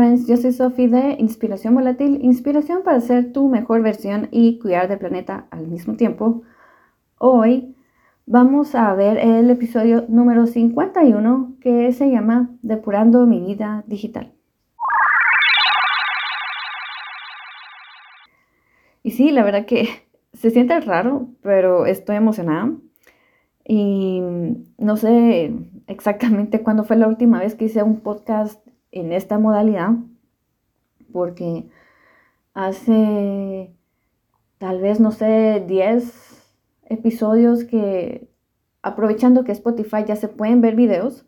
friends, yo soy Sophie de Inspiración Volátil, inspiración para ser tu mejor versión y cuidar del planeta al mismo tiempo. Hoy vamos a ver el episodio número 51 que se llama Depurando mi vida digital. Y sí, la verdad que se siente raro, pero estoy emocionada. Y no sé exactamente cuándo fue la última vez que hice un podcast en esta modalidad, porque hace tal vez, no sé, 10 episodios que, aprovechando que Spotify ya se pueden ver videos,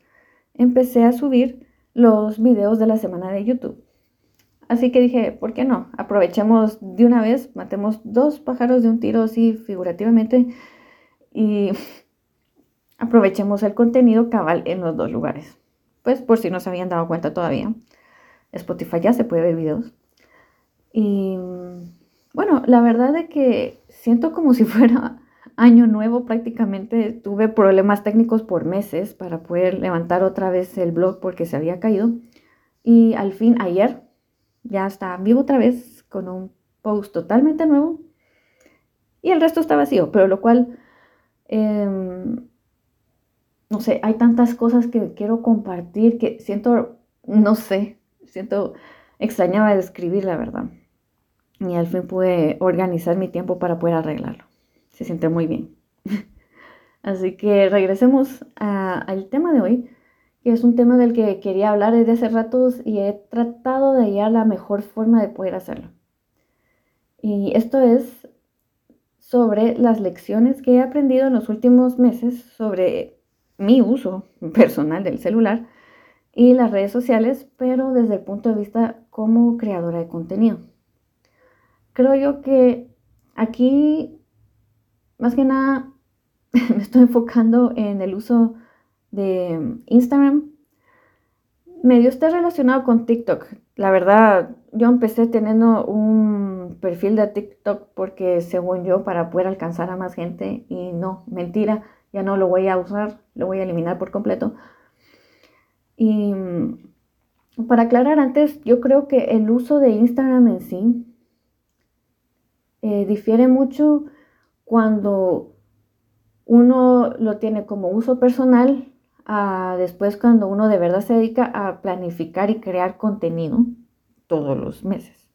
empecé a subir los videos de la semana de YouTube. Así que dije, ¿por qué no? Aprovechemos de una vez, matemos dos pájaros de un tiro así figurativamente y aprovechemos el contenido cabal en los dos lugares. Pues por si no se habían dado cuenta todavía, Spotify ya se puede ver videos. Y bueno, la verdad es que siento como si fuera año nuevo prácticamente. Tuve problemas técnicos por meses para poder levantar otra vez el blog porque se había caído. Y al fin, ayer, ya está vivo otra vez con un post totalmente nuevo. Y el resto está vacío, pero lo cual em, no sé, hay tantas cosas que quiero compartir que siento, no sé, siento, extrañaba de escribir, la verdad. Y al fin pude organizar mi tiempo para poder arreglarlo. Se siente muy bien. Así que regresemos al tema de hoy, que es un tema del que quería hablar desde hace ratos y he tratado de hallar la mejor forma de poder hacerlo. Y esto es sobre las lecciones que he aprendido en los últimos meses sobre mi uso personal del celular y las redes sociales, pero desde el punto de vista como creadora de contenido. Creo yo que aquí, más que nada, me estoy enfocando en el uso de Instagram. Medio está relacionado con TikTok. La verdad, yo empecé teniendo un perfil de TikTok porque según yo, para poder alcanzar a más gente, y no, mentira, ya no lo voy a usar, lo voy a eliminar por completo. Y mm, para aclarar antes, yo creo que el uso de Instagram en sí eh, difiere mucho cuando uno lo tiene como uso personal, a después cuando uno de verdad se dedica a planificar y crear contenido todos los meses.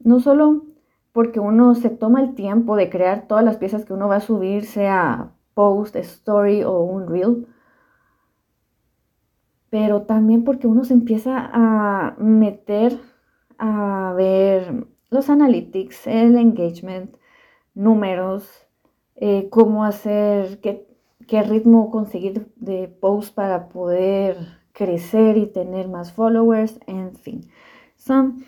No solo porque uno se toma el tiempo de crear todas las piezas que uno va a subir, sea post, story o un reel. Pero también porque uno se empieza a meter a ver los analytics, el engagement, números, eh, cómo hacer, qué, qué ritmo conseguir de post para poder crecer y tener más followers, en fin. Son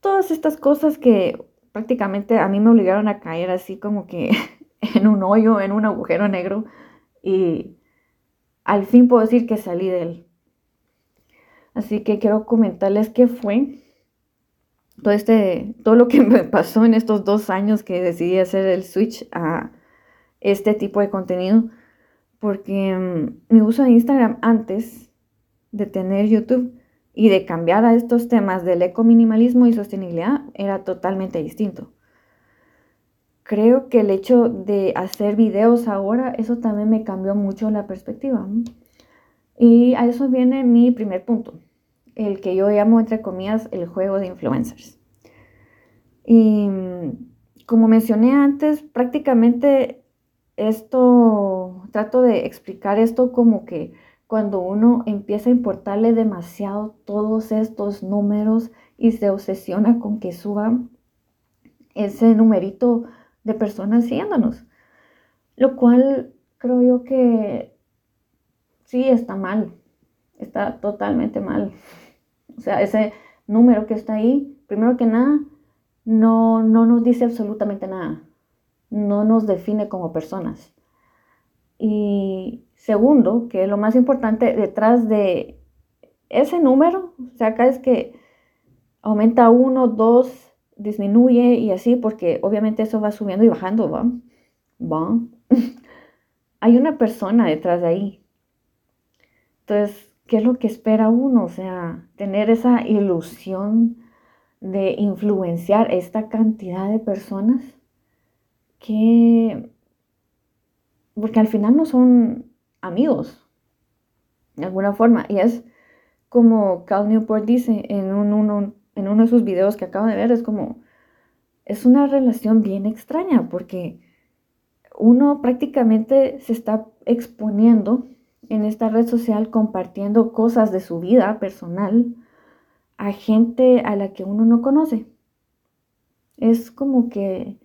todas estas cosas que prácticamente a mí me obligaron a caer así como que en un hoyo, en un agujero negro y al fin puedo decir que salí de él. Así que quiero comentarles qué fue todo, este, todo lo que me pasó en estos dos años que decidí hacer el switch a este tipo de contenido. Porque mm, mi uso de Instagram antes de tener YouTube y de cambiar a estos temas del ecominimalismo y sostenibilidad era totalmente distinto creo que el hecho de hacer videos ahora, eso también me cambió mucho la perspectiva. Y a eso viene mi primer punto, el que yo llamo, entre comillas, el juego de influencers. Y como mencioné antes, prácticamente esto, trato de explicar esto como que cuando uno empieza a importarle demasiado todos estos números y se obsesiona con que suba ese numerito de personas siguiéndonos. Lo cual creo yo que sí está mal, está totalmente mal. O sea, ese número que está ahí, primero que nada, no, no nos dice absolutamente nada, no nos define como personas. Y segundo, que lo más importante, detrás de ese número, o sea, acá es que aumenta uno, dos, disminuye y así, porque obviamente eso va subiendo y bajando, ¿va? ¿Va? Hay una persona detrás de ahí. Entonces, ¿qué es lo que espera uno? O sea, tener esa ilusión de influenciar esta cantidad de personas que, porque al final no son amigos, de alguna forma, y es como Cal Newport dice en, uno, en uno de sus videos que acabo de ver, es como, es una relación bien extraña, porque uno prácticamente se está exponiendo en esta red social compartiendo cosas de su vida personal a gente a la que uno no conoce. Es como que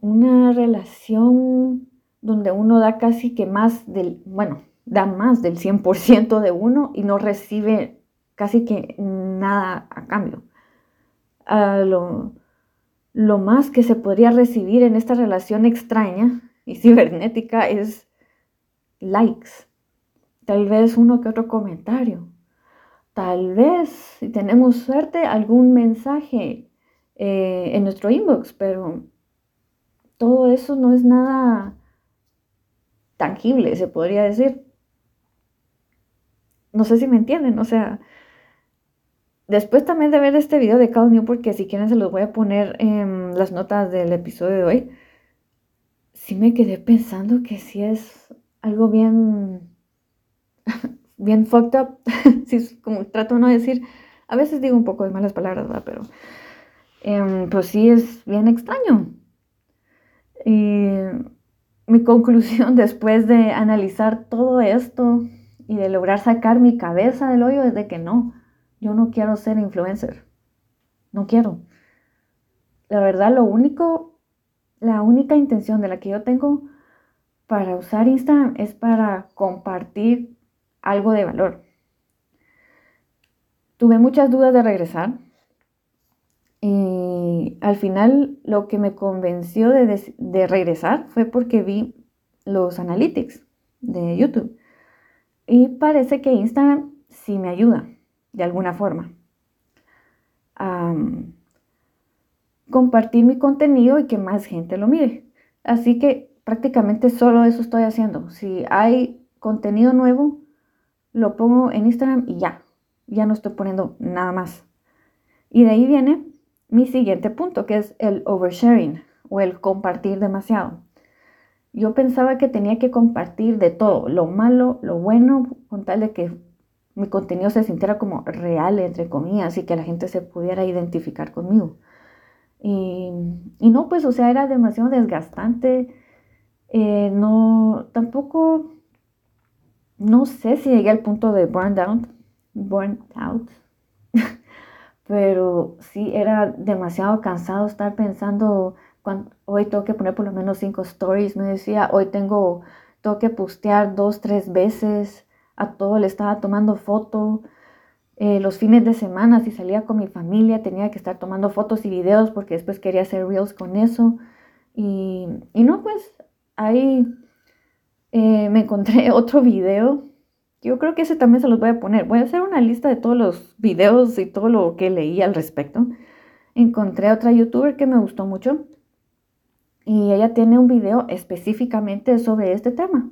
una relación donde uno da casi que más del, bueno, da más del 100% de uno y no recibe casi que nada a cambio. lo, lo más que se podría recibir en esta relación extraña y cibernética es likes, tal vez uno que otro comentario, tal vez, si tenemos suerte, algún mensaje eh, en nuestro inbox, pero todo eso no es nada tangible, se podría decir. No sé si me entienden, o sea, después también de ver este video de Cal New, porque si quieren se los voy a poner en las notas del episodio de hoy, sí me quedé pensando que sí es algo bien, bien fucked up, si como trato no decir, a veces digo un poco de malas palabras, ¿verdad? pero em, pues sí es bien extraño. Y mi conclusión después de analizar todo esto y de lograr sacar mi cabeza del hoyo es de que no, yo no quiero ser influencer. No quiero. La verdad, lo único, la única intención de la que yo tengo para usar Instagram es para compartir algo de valor. Tuve muchas dudas de regresar y al final lo que me convenció de, de regresar fue porque vi los analytics de YouTube. Y parece que Instagram sí me ayuda de alguna forma compartir mi contenido y que más gente lo mire. Así que prácticamente solo eso estoy haciendo. Si hay contenido nuevo, lo pongo en Instagram y ya. Ya no estoy poniendo nada más. Y de ahí viene mi siguiente punto, que es el oversharing o el compartir demasiado. Yo pensaba que tenía que compartir de todo, lo malo, lo bueno, con tal de que mi contenido se sintiera como real, entre comillas, y que la gente se pudiera identificar conmigo. Y, y no, pues, o sea, era demasiado desgastante. Eh, no, tampoco, no sé si llegué al punto de burn down, burn out, pero sí era demasiado cansado estar pensando, hoy tengo que poner por lo menos cinco stories, me decía, hoy tengo, tengo que postear dos, tres veces, a todo le estaba tomando foto. Eh, los fines de semana, si salía con mi familia, tenía que estar tomando fotos y videos porque después quería hacer reels con eso. Y, y no, pues ahí eh, me encontré otro video yo creo que ese también se los voy a poner. Voy a hacer una lista de todos los videos y todo lo que leí al respecto. Encontré otra youtuber que me gustó mucho y ella tiene un video específicamente sobre este tema.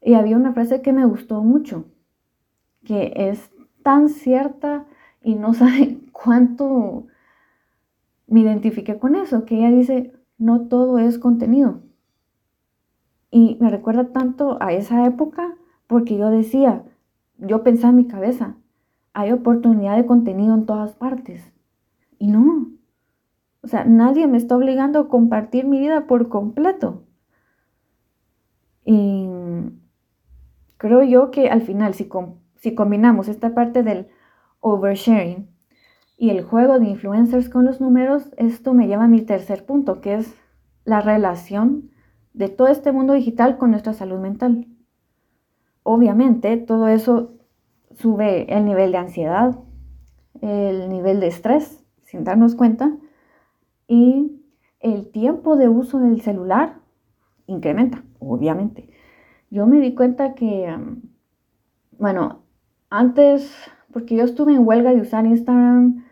Y había una frase que me gustó mucho, que es tan cierta y no sabe cuánto me identifiqué con eso, que ella dice, no todo es contenido. Y me recuerda tanto a esa época porque yo decía, yo pensaba en mi cabeza, hay oportunidad de contenido en todas partes. Y no. O sea, nadie me está obligando a compartir mi vida por completo. Y creo yo que al final, si, combinamos esta parte del oversharing y el juego de influencers con los números, esto me lleva a mi tercer punto, que es la relación de todo este mundo digital con nuestra salud mental obviamente todo eso sube el nivel de ansiedad, el nivel de estrés, sin darnos cuenta, y el tiempo de uso del celular incrementa, obviamente. Yo me di cuenta que, bueno, antes, porque yo estuve en huelga de usar Instagram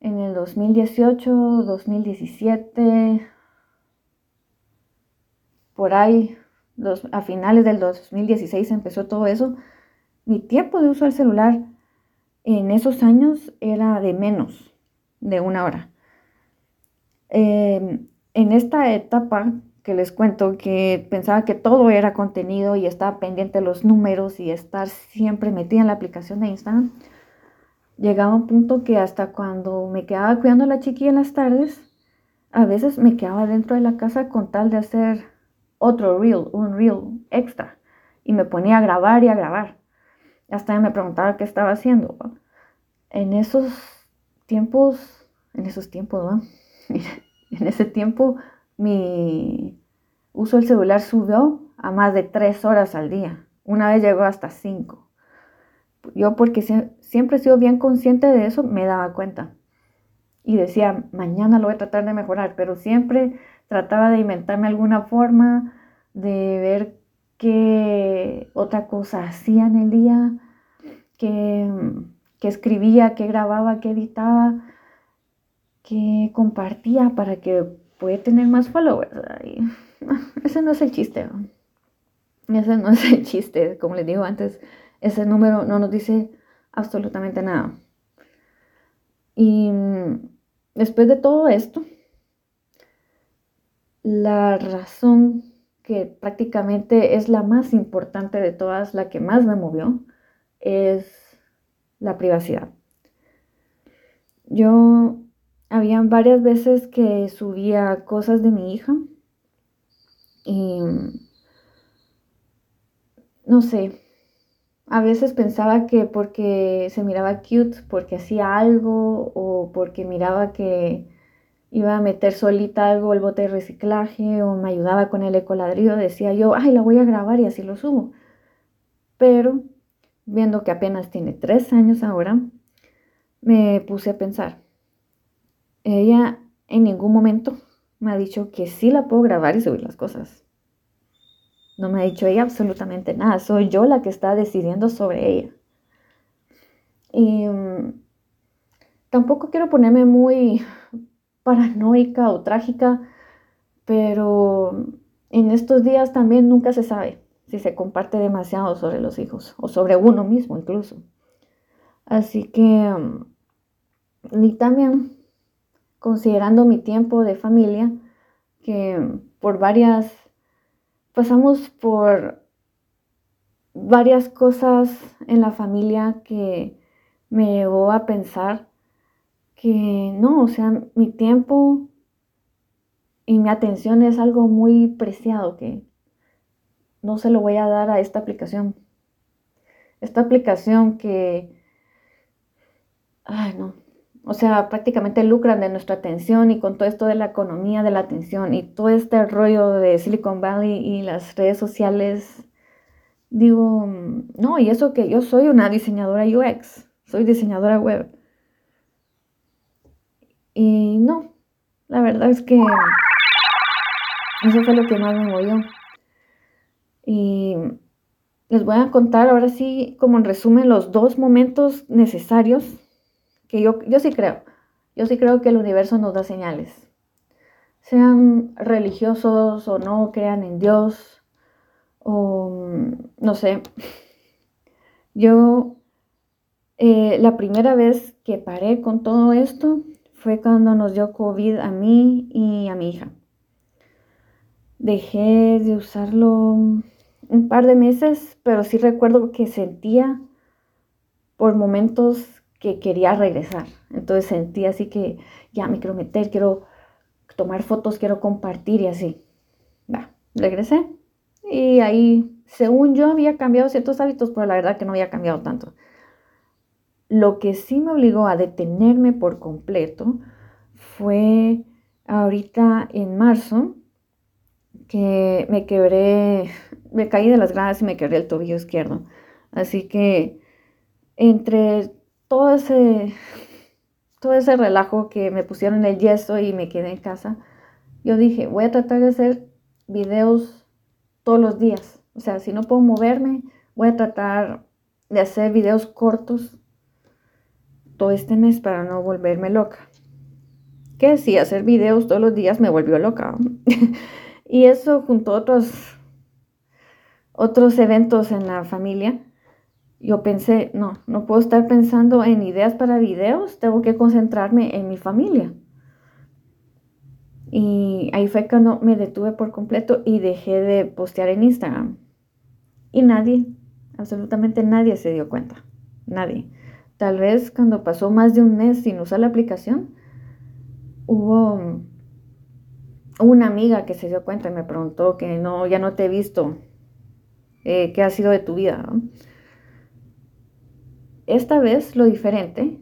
en el 2018, 2017, por ahí a finales del 2016 empezó todo eso. mi tiempo de uso del celular en esos años era de menos de una hora. Em, en esta etapa que les cuento que pensaba que todo era contenido y estaba pendiente de los números y estar siempre metida en la aplicación de Instagram, llegaba un punto que hasta cuando me quedaba cuidando a la chiquilla en las tardes, a veces me quedaba dentro de la casa con tal de hacer otro reel, un reel extra, y me ponía a grabar y a grabar. Hasta me preguntaba qué estaba haciendo. En esos tiempos, en esos tiempos, ¿no? en ese tiempo mi uso del celular subió a más de tres horas al día. Una vez llegó hasta cinco. Yo porque siempre he sido bien consciente de eso, me daba cuenta. Y decía, mañana lo voy a tratar de mejorar, pero siempre trataba de inventarme alguna forma de ver qué otra cosa hacía en el día, qué, escribía, qué grababa, qué editaba, qué compartía para que puede tener más followers. ese no es el chiste. Ese no es el chiste. Como les digo antes, ese número no nos dice absolutamente nada. Y mm, después de todo esto, la razón que prácticamente es la más importante de todas, la que más me movió, es la privacidad. Yo habían varias veces que subía cosas de mi hija y no sé, a veces pensaba que porque se miraba cute, porque hacía algo o porque miraba que iba a meter solita algo el bote de reciclaje o me ayudaba con el ecoladrillo, decía yo, ay, la voy a grabar y así lo subo. Pero viendo que apenas tiene tres años ahora, me puse a pensar, ella en ningún momento me ha dicho que sí la puedo grabar y subir las cosas. No me ha dicho ella absolutamente nada. Soy yo la que está decidiendo sobre ella. Y mm, tampoco quiero ponerme muy paranoica o trágica, pero en estos días también nunca se sabe si se comparte demasiado sobre los hijos o sobre uno mismo incluso. Así que, mm, y también considerando mi tiempo de familia, que por varias, pasamos por varias cosas en la familia que me llevó a pensar que no, o sea, mi tiempo y mi atención es algo muy preciado que no se lo voy a dar a esta aplicación. Esta aplicación que, ay no, o sea, prácticamente lucran de nuestra atención y con todo esto de la economía de la atención y todo este rollo de Silicon Valley y las redes sociales. Digo, no, y eso que yo soy una diseñadora UX, soy diseñadora web. Y no, la verdad es que eso fue lo que más me movió. Y les voy a contar ahora sí, como en resumen, los dos momentos necesarios que yo, yo sí creo, yo sí creo que el universo nos da señales. Sean religiosos o no, crean en Dios, o no sé. Yo, eh, la primera vez que paré con todo esto fue cuando nos dio COVID a mí y a mi hija. Dejé de usarlo un par de meses, pero sí recuerdo que sentía por momentos que quería regresar. Entonces sentí así que ya me quiero meter, quiero tomar fotos, quiero compartir y así. Va, regresé. Y ahí, según yo, había cambiado ciertos hábitos, pero la verdad que no había cambiado tanto. Lo que sí me obligó a detenerme por completo fue ahorita en marzo, que me quebré, me caí de las gradas y me quebré el tobillo izquierdo. Así que entre todo ese, todo ese relajo que me pusieron el yeso y me quedé en casa, yo dije, voy a tratar de hacer videos todos los días. O sea, si no puedo moverme, voy a tratar de hacer videos cortos todo este mes para no volverme loca. Que sí, hacer videos todos los días me volvió loca. y eso junto a otros, otros eventos en la familia yo pensé, no, no puedo estar pensando en ideas para videos, tengo que concentrarme en mi familia. Y ahí fue cuando me detuve por completo y dejé de postear en Instagram. Y nadie, absolutamente nadie se dio cuenta. Nadie. Tal vez cuando pasó más de un mes sin usar la aplicación, hubo una amiga que se dio cuenta y me preguntó que no, ya no te he visto, eh, qué ha sido de tu vida. Esta vez lo diferente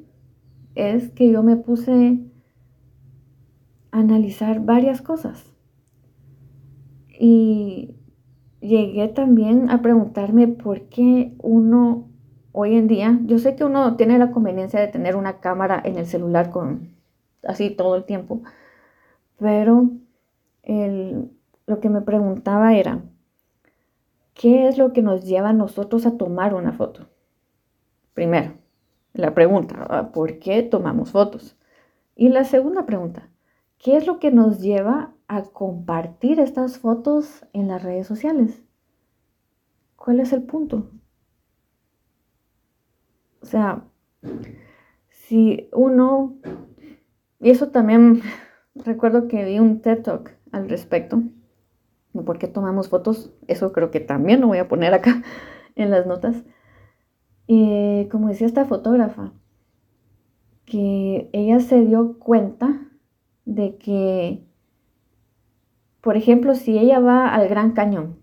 es que yo me puse a analizar varias cosas y llegué también a preguntarme por qué uno hoy en día, yo sé que uno tiene la conveniencia de tener una cámara en el celular con así todo el tiempo, pero lo que me preguntaba era, ¿qué es lo que nos lleva a nosotros a tomar una foto? Primero, la pregunta, ah, ¿por qué tomamos fotos? Y la segunda pregunta, ¿qué es lo que nos lleva a compartir estas fotos en las redes sociales? ¿Cuál es el punto? O sea, si uno, y eso también recuerdo que vi un TED Talk al respecto, por qué tomamos fotos, eso creo que también lo voy a poner acá en las notas. Y como decía esta fotógrafa, que ella se dio cuenta de que, por ejemplo, si ella va al Gran Cañón,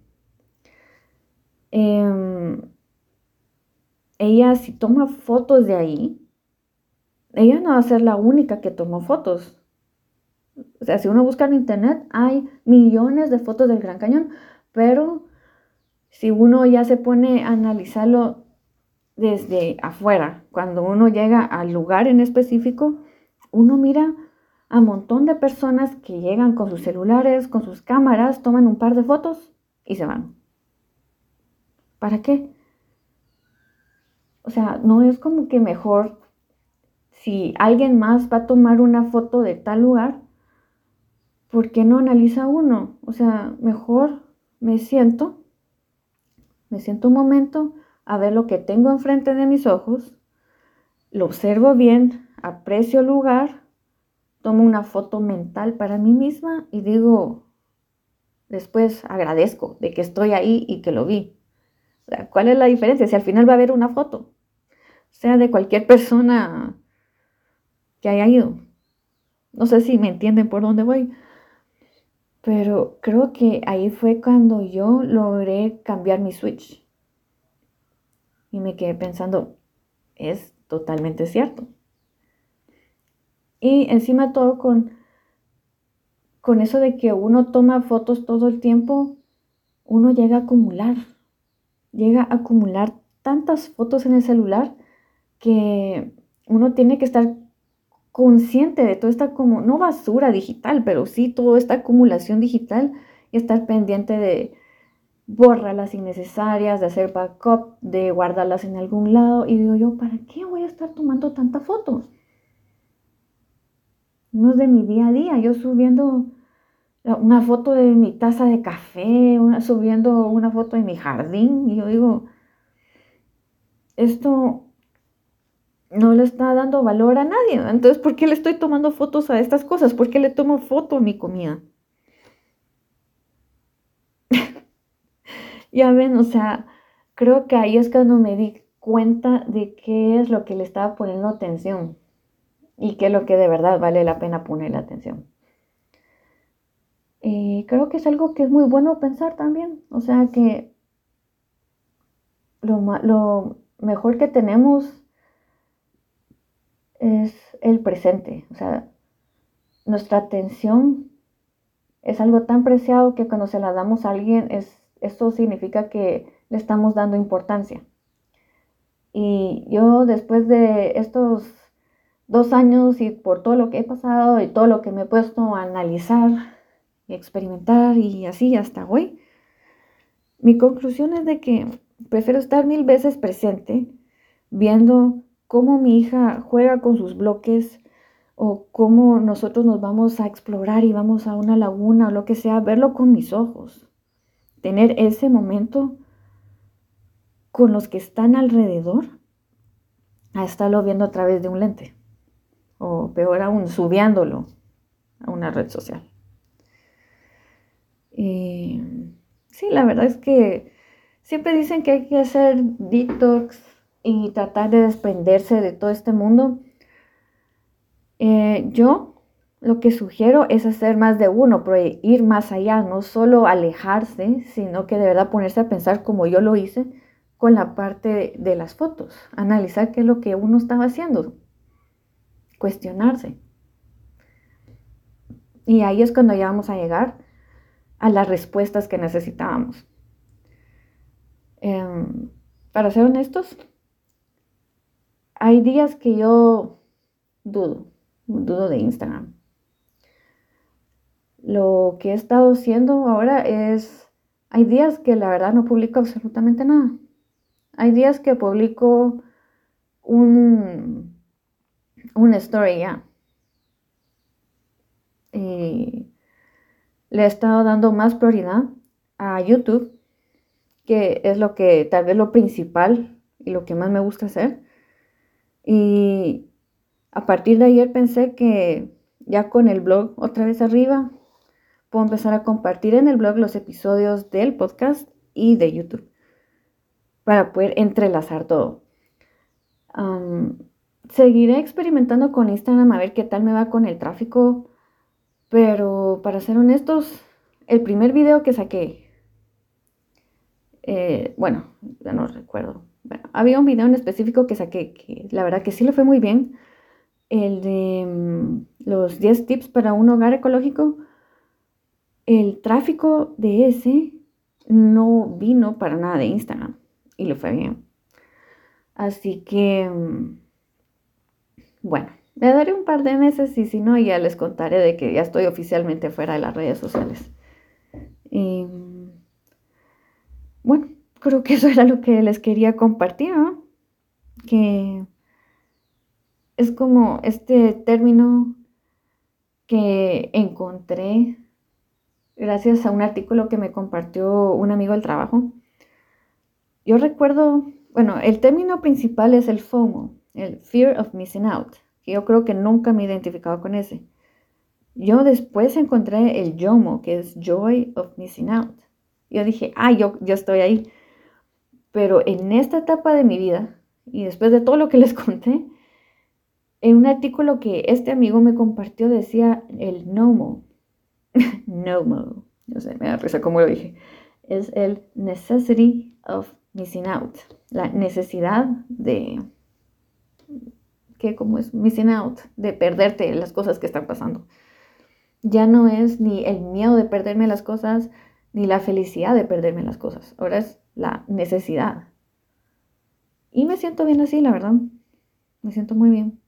em, ella si toma fotos de ahí, ella no va a ser la única que tomó fotos. O sea, si uno busca en internet, hay millones de fotos del Gran Cañón, pero si uno ya se pone a analizarlo desde afuera, cuando uno llega al lugar en específico, uno mira a un montón de personas que llegan con sus celulares, con sus cámaras, toman un par de fotos y se van. ¿Para qué? O sea, no es como que mejor si alguien más va a tomar una foto de tal lugar, ¿por qué no analiza uno? O sea, mejor me siento, me siento un momento a ver lo que tengo enfrente de mis ojos, lo observo bien, aprecio el lugar, tomo una foto mental para mí misma y digo, después agradezco de que estoy ahí y que lo vi. O sea, ¿cuál es la diferencia? Si al final va a haber una foto, sea de cualquier persona que haya ido. No sé si me entienden por dónde voy. Pero creo que ahí fue cuando yo logré cambiar mi switch. Y me quedé pensando, es totalmente cierto. Y encima todo con, con eso de que uno toma fotos todo el tiempo, uno llega a acumular. Llega a acumular tantas fotos en el celular que uno tiene que estar consciente de toda esta como, no basura digital, pero sí toda esta acumulación digital y estar pendiente de borrarlas innecesarias, de hacer backup, de guardarlas en algún lado. Y digo yo, ¿para qué voy a estar tomando tantas fotos? No es de mi día a día, yo subiendo una foto de mi taza de café, subiendo una foto de mi jardín, y yo digo, esto no le está dando valor a nadie. Entonces, ¿por qué le estoy tomando fotos a estas cosas? ¿Por qué le tomo foto a mi comida? Ya ven, o sea, creo que ahí es cuando me di cuenta de qué es lo que le estaba poniendo atención y qué es lo que de verdad vale la pena ponerle atención. Y creo que es algo que es muy bueno pensar también. O sea que lo, lo mejor que tenemos es el presente. O sea, nuestra atención es algo tan preciado que cuando se la damos a alguien, es, esto significa que le estamos dando importancia. Y yo después de estos dos años y por todo lo que he pasado y todo lo que me he puesto a analizar y experimentar y así hasta hoy, mi conclusión es de que prefiero estar mil veces presente viendo cómo mi hija juega con sus bloques o cómo nosotros nos vamos a explorar y vamos a una laguna o lo que sea, verlo con mis ojos, tener ese momento con los que están alrededor a estarlo viendo a través de un lente. O peor aún, subiéndolo a una red social. Sí, la verdad es que siempre dicen que hay que hacer detox y tratar de desprenderse de todo este mundo. Eh, yo lo que sugiero es hacer más de uno, ir más allá, no solo alejarse, sino que de verdad ponerse a pensar como yo lo hice con la parte de las fotos, analizar qué es lo que uno estaba haciendo, cuestionarse. Y ahí es cuando ya vamos a llegar a las respuestas que necesitábamos. Em, para ser honestos, hay días que yo dudo, dudo de Instagram. Lo que he estado haciendo ahora es, hay días que la verdad no publico absolutamente nada. Hay días que publico un, una story ya. Y le he estado dando más prioridad a YouTube, que es lo que tal vez lo principal y lo que más me gusta hacer. Y a partir de ayer pensé que ya con el blog otra vez arriba, puedo empezar a compartir en el blog los episodios del podcast y de YouTube para poder entrelazar todo. seguiré experimentando con Instagram a ver qué tal me va con el tráfico pero para ser honestos, el primer video que saqué, eh, bueno, ya no recuerdo. había un video en específico que saqué que la verdad que sí le fue muy bien. El de mm, los 10 tips para un hogar ecológico. El tráfico de ese no vino para nada de Instagram y le fue bien. Así que, mm, bueno, me daré un par de meses y si no, ya les contaré de que ya estoy oficialmente fuera de las redes sociales. Y bueno, creo que eso era lo que les quería compartir. Que es como este término que encontré gracias a un artículo que me compartió un amigo del trabajo. Yo recuerdo, bueno, el término principal es el FOMO, el Fear of Missing Out yo creo que nunca me he identificado con ese. Yo después encontré el YOMO, que es Joy of Missing Out. Yo dije, ah, yo, yo estoy ahí. Pero en esta etapa de mi vida, y después de todo lo que les conté, en un artículo que este amigo me compartió decía el NOMO. No sé, me da risa cómo lo dije. Es el Necessity of Missing Out. La necesidad de que como es missing out, de perderte las cosas que están pasando. Ya no es ni el miedo de perderme las cosas, ni la felicidad de perderme las cosas. Ahora es la necesidad. Y me siento bien así, la verdad. Me siento muy bien.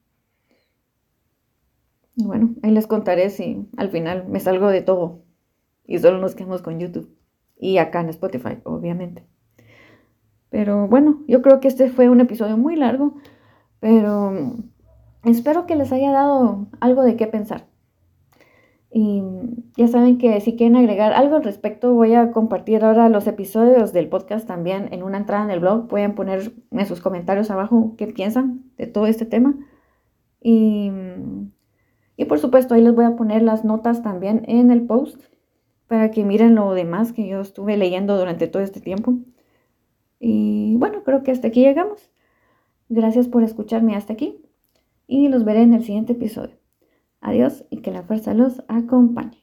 Y bueno, ahí les contaré si al final me salgo de todo y solo nos quedamos con YouTube. Y acá en Spotify, obviamente. Pero bueno, yo creo que este fue un episodio muy largo. Pero espero que les haya dado algo de qué pensar. Y ya saben que si quieren agregar algo al respecto, voy a compartir ahora los episodios del podcast también en una entrada en el blog. Pueden poner en sus comentarios abajo qué piensan de todo este tema. Y, y por supuesto, ahí les voy a poner las notas también en el post para que miren lo demás que yo estuve leyendo durante todo este tiempo. Y bueno, creo que hasta aquí llegamos. Gracias por escucharme hasta aquí y los veré en el siguiente episodio. Adiós y que la fuerza los acompañe.